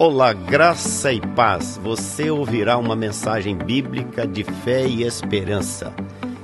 Olá, graça e paz. Você ouvirá uma mensagem bíblica de fé e esperança.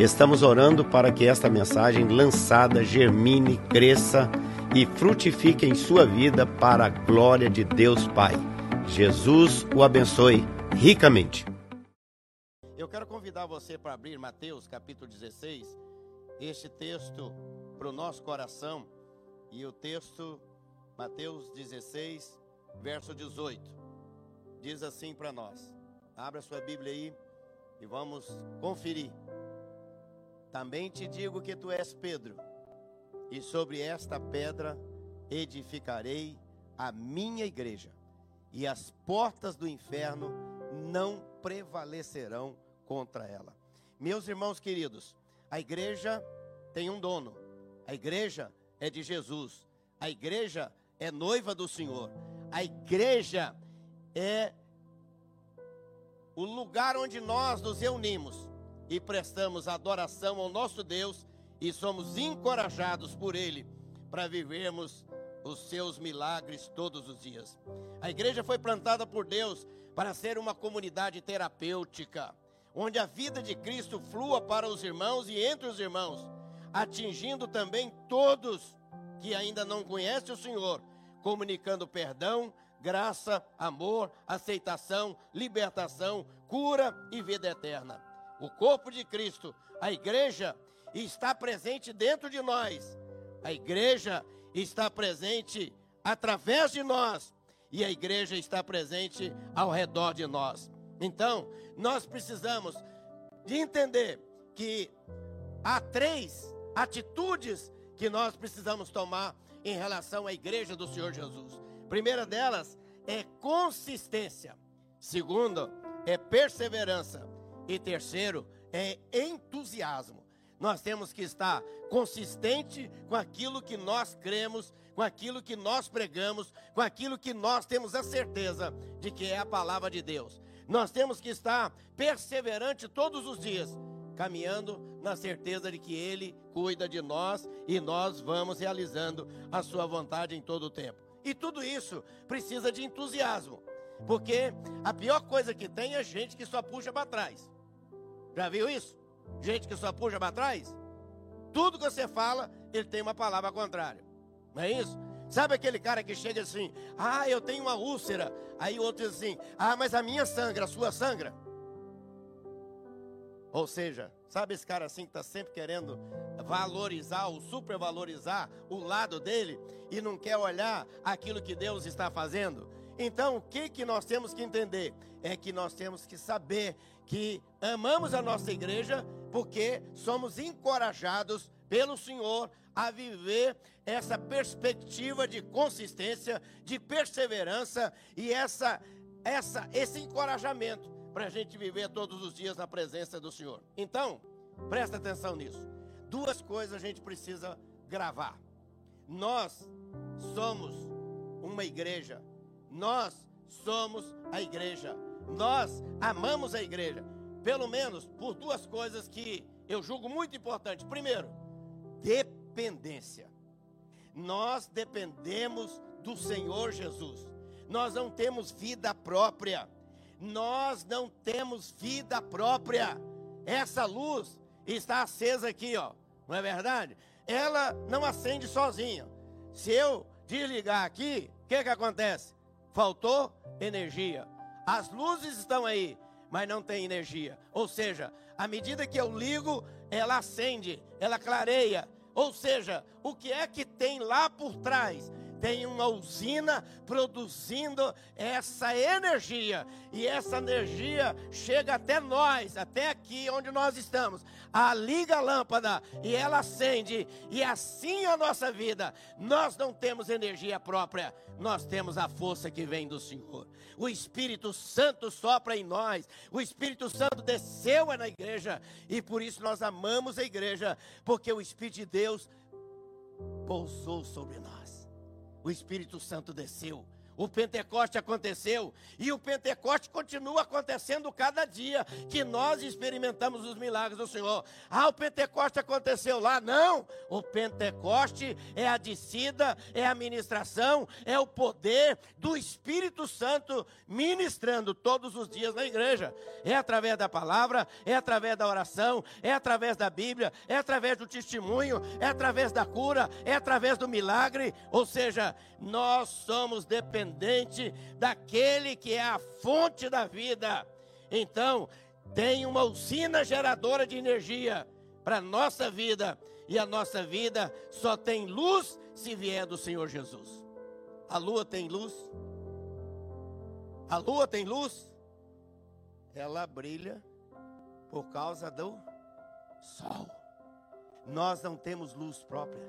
Estamos orando para que esta mensagem lançada germine, cresça e frutifique em sua vida para a glória de Deus Pai. Jesus o abençoe ricamente. Eu quero convidar você para abrir Mateus capítulo 16, este texto para o nosso coração. E o texto, Mateus 16, verso 18, diz assim para nós. Abra sua Bíblia aí e vamos conferir. Também te digo que tu és Pedro, e sobre esta pedra edificarei a minha igreja, e as portas do inferno não prevalecerão contra ela. Meus irmãos queridos, a igreja tem um dono, a igreja é de Jesus, a igreja é noiva do Senhor. A igreja é o lugar onde nós nos reunimos e prestamos adoração ao nosso Deus e somos encorajados por Ele para vivermos os seus milagres todos os dias. A igreja foi plantada por Deus para ser uma comunidade terapêutica, onde a vida de Cristo flua para os irmãos e entre os irmãos, atingindo também todos que ainda não conhecem o Senhor comunicando perdão, graça, amor, aceitação, libertação, cura e vida eterna. O corpo de Cristo, a igreja, está presente dentro de nós. A igreja está presente através de nós. E a igreja está presente ao redor de nós. Então, nós precisamos de entender que há três atitudes que nós precisamos tomar em relação à igreja do Senhor Jesus. Primeira delas é consistência. Segundo é perseverança. E terceiro é entusiasmo. Nós temos que estar consistente com aquilo que nós cremos, com aquilo que nós pregamos, com aquilo que nós temos a certeza de que é a palavra de Deus. Nós temos que estar perseverante todos os dias, caminhando na certeza de que Ele cuida de nós e nós vamos realizando a Sua vontade em todo o tempo. E tudo isso precisa de entusiasmo, porque a pior coisa que tem é gente que só puxa para trás. Já viu isso? Gente que só puxa para trás? Tudo que você fala, ele tem uma palavra contrária. Não é isso? Sabe aquele cara que chega assim, ah, eu tenho uma úlcera. Aí outro diz assim, ah, mas a minha sangra, a sua sangra. Ou seja, sabe esse cara assim que está sempre querendo valorizar ou supervalorizar o lado dele e não quer olhar aquilo que Deus está fazendo? Então, o que, que nós temos que entender? É que nós temos que saber que amamos a nossa igreja porque somos encorajados pelo Senhor a viver essa perspectiva de consistência, de perseverança e essa, essa, esse encorajamento para a gente viver todos os dias na presença do Senhor. Então, presta atenção nisso. Duas coisas a gente precisa gravar. Nós somos uma igreja. Nós somos a igreja. Nós amamos a igreja. Pelo menos por duas coisas que eu julgo muito importantes. Primeiro, dependência. Nós dependemos do Senhor Jesus. Nós não temos vida própria nós não temos vida própria. Essa luz está acesa aqui, ó. Não é verdade? Ela não acende sozinha. Se eu desligar aqui, o que que acontece? Faltou energia. As luzes estão aí, mas não tem energia. Ou seja, à medida que eu ligo, ela acende, ela clareia. Ou seja, o que é que tem lá por trás? Tem uma usina produzindo essa energia, e essa energia chega até nós, até aqui onde nós estamos. A liga a lâmpada e ela acende, e assim a nossa vida. Nós não temos energia própria, nós temos a força que vem do Senhor. O Espírito Santo sopra em nós, o Espírito Santo desceu na igreja, e por isso nós amamos a igreja, porque o Espírito de Deus pousou sobre nós o Espírito Santo desceu, o Pentecoste aconteceu e o Pentecoste continua acontecendo cada dia que nós experimentamos os milagres do Senhor. Ah, o Pentecoste aconteceu lá? Não! O Pentecoste é a descida, é a ministração, é o poder do Espírito Santo ministrando todos os dias na igreja. É através da palavra, é através da oração, é através da Bíblia, é através do testemunho, é através da cura, é através do milagre. Ou seja, nós somos dependentes daquele que é a fonte da vida. Então, tem uma usina geradora de energia para a nossa vida. E a nossa vida só tem luz se vier do Senhor Jesus. A lua tem luz? A lua tem luz? Ela brilha por causa do sol. Nós não temos luz própria.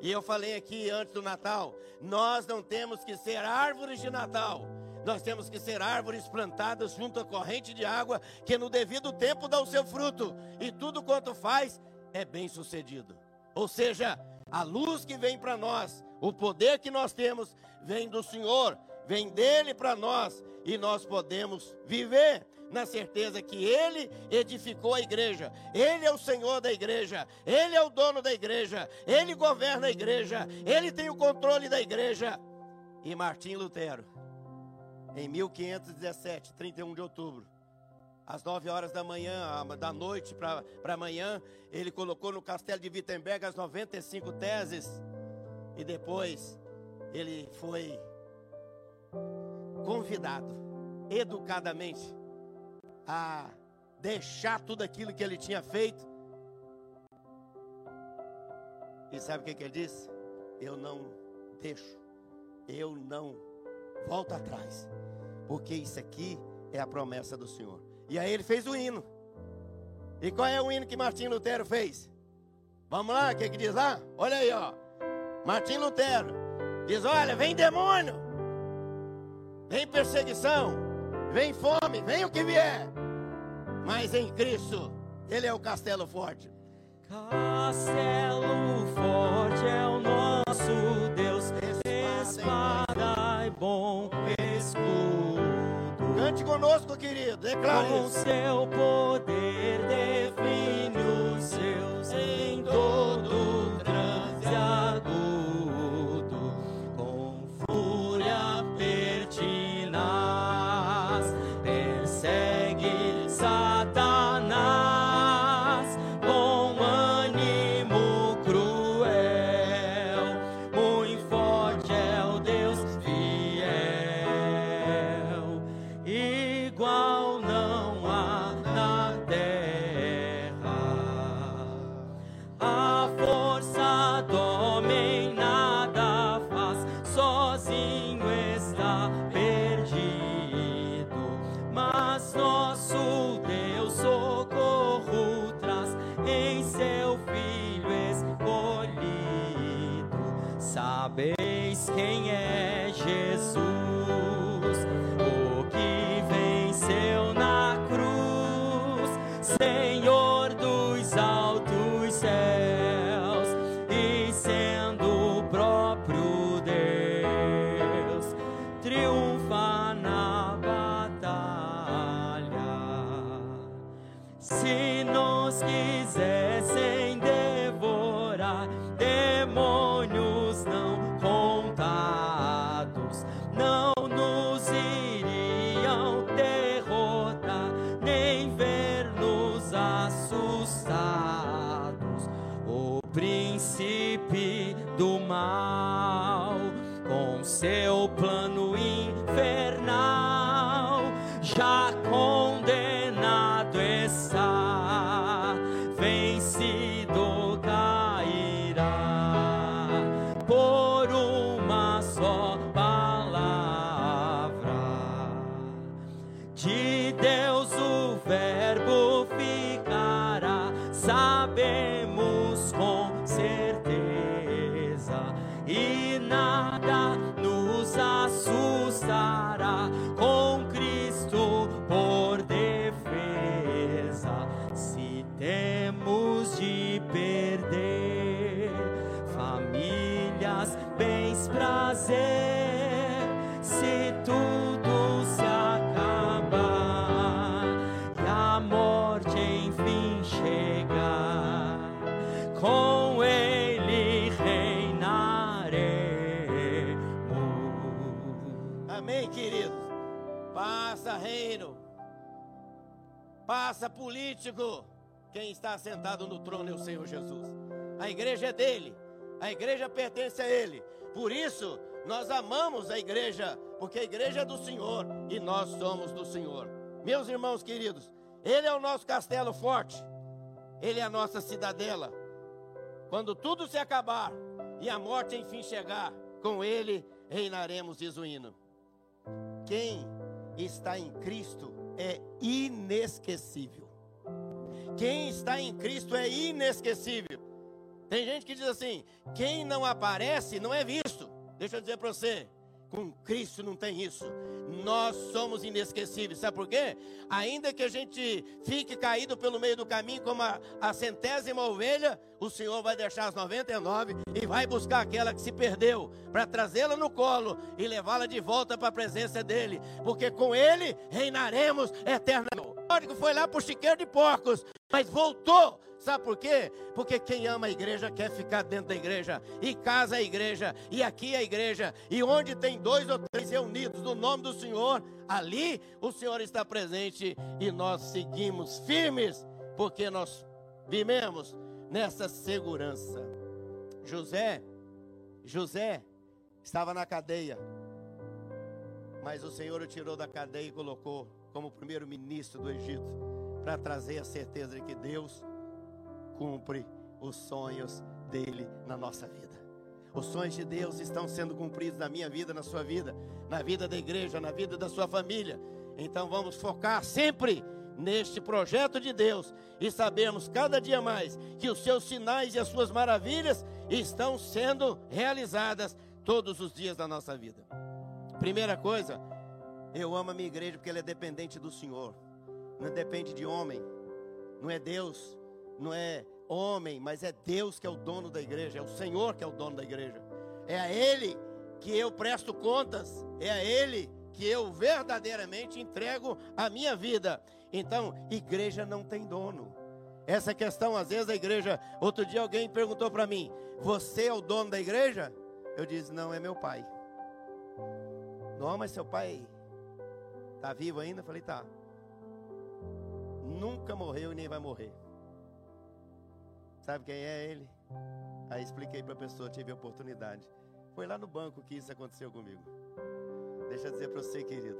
E eu falei aqui antes do Natal, nós não temos que ser árvores de Natal. Nós temos que ser árvores plantadas junto à corrente de água, que no devido tempo dá o seu fruto, e tudo quanto faz é bem sucedido. Ou seja, a luz que vem para nós, o poder que nós temos, vem do Senhor, vem dele para nós, e nós podemos viver na certeza que Ele edificou a igreja, Ele é o Senhor da igreja, Ele é o dono da igreja, Ele governa a igreja, Ele tem o controle da igreja. E Martim Lutero, em 1517, 31 de outubro, às 9 horas da manhã, da noite para amanhã, ele colocou no castelo de Wittenberg as 95 teses, e depois ele foi convidado, educadamente, a deixar tudo aquilo que ele tinha feito. E sabe o que, ele disse? Eu não deixo, eu não volto atrás, porque isso aqui é a promessa do Senhor. E aí ele fez o hino. E qual é o hino que Martim Lutero fez? Vamos lá, o que, que diz lá? Olha aí, ó. Martim Lutero diz: Olha, vem demônio, vem perseguição, Vem fome, vem o que vier. Mas em Cristo, Ele é o castelo forte. Castelo forte é o nosso Deus, espada e bom escudo. Cante conosco, querido, declare Com seu poder define os seus em todo Senhor dos príncipe do mal, com seu certeza, e Amém, queridos? Passa reino, passa político. Quem está sentado no trono é o Senhor Jesus. A igreja é dele, a igreja pertence a ele. Por isso, nós amamos a igreja, porque a igreja é do Senhor e nós somos do Senhor. Meus irmãos queridos, ele é o nosso castelo forte, ele é a nossa cidadela. Quando tudo se acabar e a morte enfim chegar, com ele reinaremos, diz o hino. Quem está em Cristo é inesquecível. Quem está em Cristo é inesquecível. Tem gente que diz assim: quem não aparece não é visto. Deixa eu dizer para você, com Cristo não tem isso. Nós somos inesquecíveis. Sabe por quê? Ainda que a gente fique caído pelo meio do caminho como a, a centésima ovelha, o Senhor vai deixar as 99 e vai buscar aquela que se perdeu para trazê-la no colo e levá-la de volta para a presença dele, porque com ele reinaremos eternamente. Foi lá para o chiqueiro de porcos, mas voltou Sabe por quê? Porque quem ama a igreja quer ficar dentro da igreja, e casa a igreja, e aqui a igreja, e onde tem dois ou três reunidos no nome do Senhor, ali o Senhor está presente e nós seguimos firmes, porque nós vivemos nessa segurança. José, José estava na cadeia, mas o Senhor o tirou da cadeia e colocou como primeiro-ministro do Egito, para trazer a certeza de que Deus cumpre os sonhos dele na nossa vida. Os sonhos de Deus estão sendo cumpridos na minha vida, na sua vida, na vida da igreja, na vida da sua família. Então vamos focar sempre neste projeto de Deus e sabermos cada dia mais que os seus sinais e as suas maravilhas estão sendo realizadas todos os dias da nossa vida. Primeira coisa, eu amo a minha igreja porque ela é dependente do Senhor, não depende de homem, não é Deus não é homem, mas é Deus que é o dono da igreja, é o Senhor que é o dono da igreja. É a Ele que eu presto contas, é a Ele que eu verdadeiramente entrego a minha vida. Então, igreja não tem dono. Essa questão, às vezes, a igreja. Outro dia alguém perguntou para mim: Você é o dono da igreja? Eu disse: Não, é meu pai. Não, mas seu pai está vivo ainda? Falei: Tá. Nunca morreu e nem vai morrer. Sabe quem é ele? Aí expliquei para a pessoa, tive a oportunidade. Foi lá no banco que isso aconteceu comigo. Deixa eu dizer para você, querido.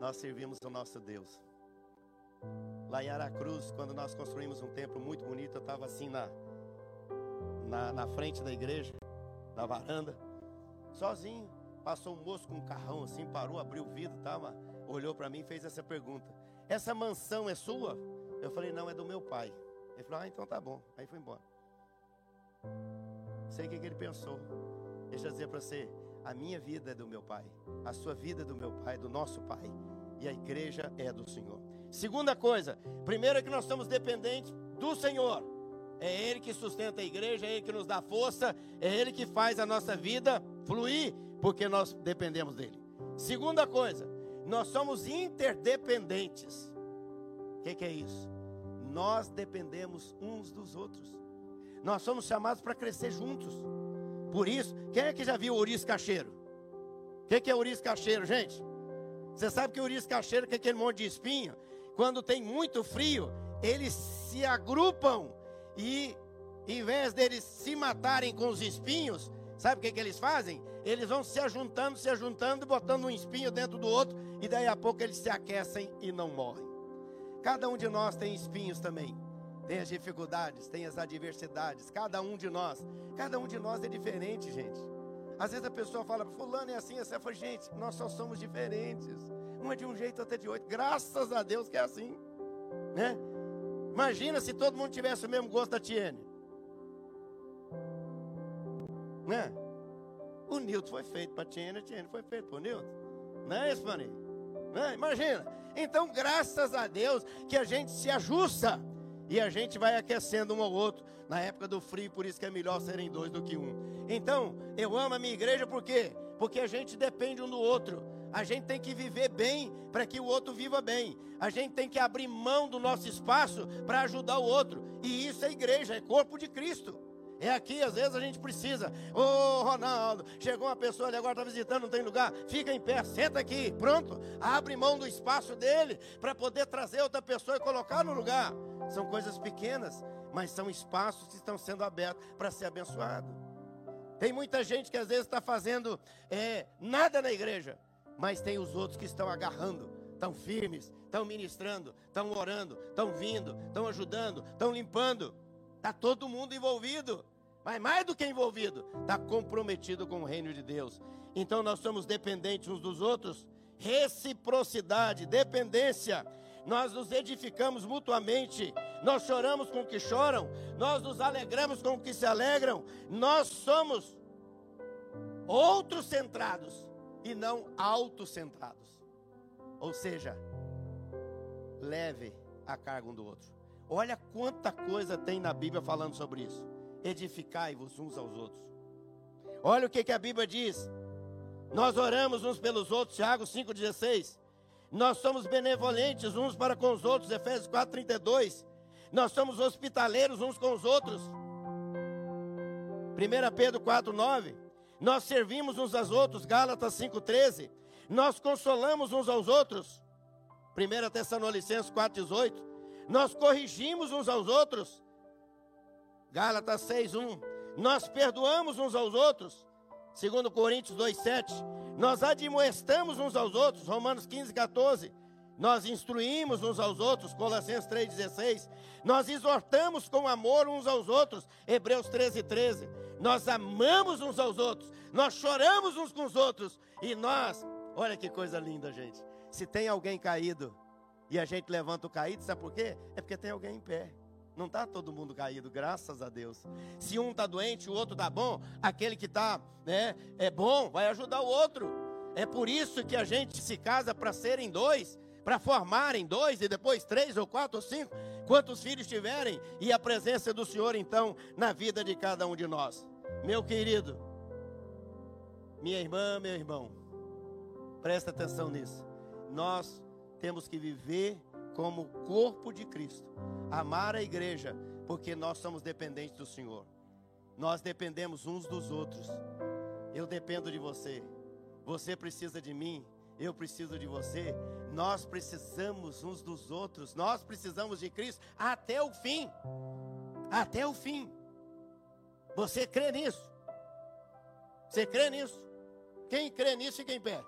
Nós servimos o nosso Deus. Lá em Aracruz, quando nós construímos um templo muito bonito, eu estava assim na, na, na, frente da igreja, na varanda, sozinho. Passou um moço com um carrão assim, parou, abriu o vidro, tava, olhou para mim e fez essa pergunta: Essa mansão é sua? Eu falei: Não, é do meu pai. Ele falou: Ah, então tá bom. Aí foi embora. Sei o que, ele pensou. Deixa eu dizer para você: a minha vida é do meu pai, a sua vida é do meu pai, do nosso pai, e a igreja é do Senhor. Segunda coisa: primeiro é que nós estamos dependentes do Senhor. É Ele que sustenta a igreja, é Ele que nos dá força, é Ele que faz a nossa vida fluir, porque nós dependemos dEle. Segunda coisa, nós somos interdependentes. O que, que é isso? nós dependemos uns dos outros. Nós somos chamados para crescer juntos. Por isso, quem é que já viu ouriço cacheiro? O que, que é ouriço cacheiro, gente? Você sabe que o ouriço cacheiro, que é aquele monte de espinho, quando tem muito frio, eles se agrupam e, em vez deles se matarem com os espinhos, sabe o que, que eles fazem? Eles vão se ajuntando, se ajuntando, botando um espinho dentro do outro, e daí a pouco eles se aquecem e não morrem. Cada um de nós tem espinhos também. Tem as dificuldades, tem as adversidades. Cada um de nós. Cada um de nós é diferente, gente. Às vezes a pessoa fala, fulano é assim, assim. Eu falo, gente, nós só somos diferentes. Um é de um jeito, outro é de outro. Graças a Deus que é assim. Né? Imagina se todo mundo tivesse o mesmo gosto da Tiene. Né? O Nilton foi feito para Tiene, a Tiene foi feito para o Nilton. Não é isso, Fanny? Né? Imagina. Então, graças a Deus que a gente se ajusta e a gente vai aquecendo um ao outro. Na época do frio, por isso que é melhor serem dois do que um. Então, eu amo a minha igreja por quê? Porque a gente depende um do outro. A gente tem que viver bem para que o outro viva bem. A gente tem que abrir mão do nosso espaço para ajudar o outro. E isso é igreja, é corpo de Cristo. É aqui, às vezes a gente precisa. Ô oh, Ronaldo, chegou uma pessoa ali agora, está visitando, não tem lugar. Fica em pé, senta aqui, pronto. Abre mão do espaço dele para poder trazer outra pessoa e colocar no lugar. São coisas pequenas, mas são espaços que estão sendo abertos para ser abençoado. Tem muita gente que às vezes está fazendo é, nada na igreja, mas tem os outros que estão agarrando, estão firmes, estão ministrando, estão orando, estão vindo, estão ajudando, estão limpando. Está todo mundo envolvido. Mas mais do que envolvido, está comprometido com o reino de Deus. Então nós somos dependentes uns dos outros. Reciprocidade, dependência. Nós nos edificamos mutuamente. Nós choramos com o que choram. Nós nos alegramos com o que se alegram. Nós somos outros centrados e não autocentrados. Ou seja, leve a carga um do outro. Olha quanta coisa tem na Bíblia falando sobre isso. Edificai-vos uns aos outros. Olha o que, que a Bíblia diz. Nós oramos uns pelos outros, Tiago 5,16. Nós somos benevolentes uns para com os outros, Efésios 4,32. Nós somos hospitaleiros uns com os outros. 1 Pedro 4,9. Nós servimos uns aos outros, Gálatas 5,13. Nós consolamos uns aos outros. 1 Tessalonicenses 4,18. Nós corrigimos uns aos outros. Gálatas 6:1. Nós perdoamos uns aos outros. 2 Coríntios 2:7. Nós admoestamos uns aos outros. Romanos 15:14. Nós instruímos uns aos outros, Colossenses 3,16. Nós exortamos com amor uns aos outros, Hebreus 13, 13. Nós amamos uns aos outros, nós choramos uns com os outros. E nós, olha que coisa linda, gente. Se tem alguém caído, e a gente levanta o caído, sabe por quê? É porque tem alguém em pé. Não está todo mundo caído, graças a Deus. Se um está doente, o outro está bom, aquele que está né, é bom, vai ajudar o outro. É por isso que a gente se casa para serem dois, para formarem dois e depois três ou quatro ou cinco, quantos filhos tiverem, e a presença do Senhor então na vida de cada um de nós. Meu querido, minha irmã, meu irmão, presta atenção nisso. Nós temos que viver como corpo de Cristo, amar a igreja, porque nós somos dependentes do Senhor. Nós dependemos uns dos outros. Eu dependo de você. Você precisa de mim. Eu preciso de você. Nós precisamos uns dos outros. Nós precisamos de Cristo até o fim. Até o fim. Você crê nisso? Você crê nisso? Quem crê nisso, fica em pé.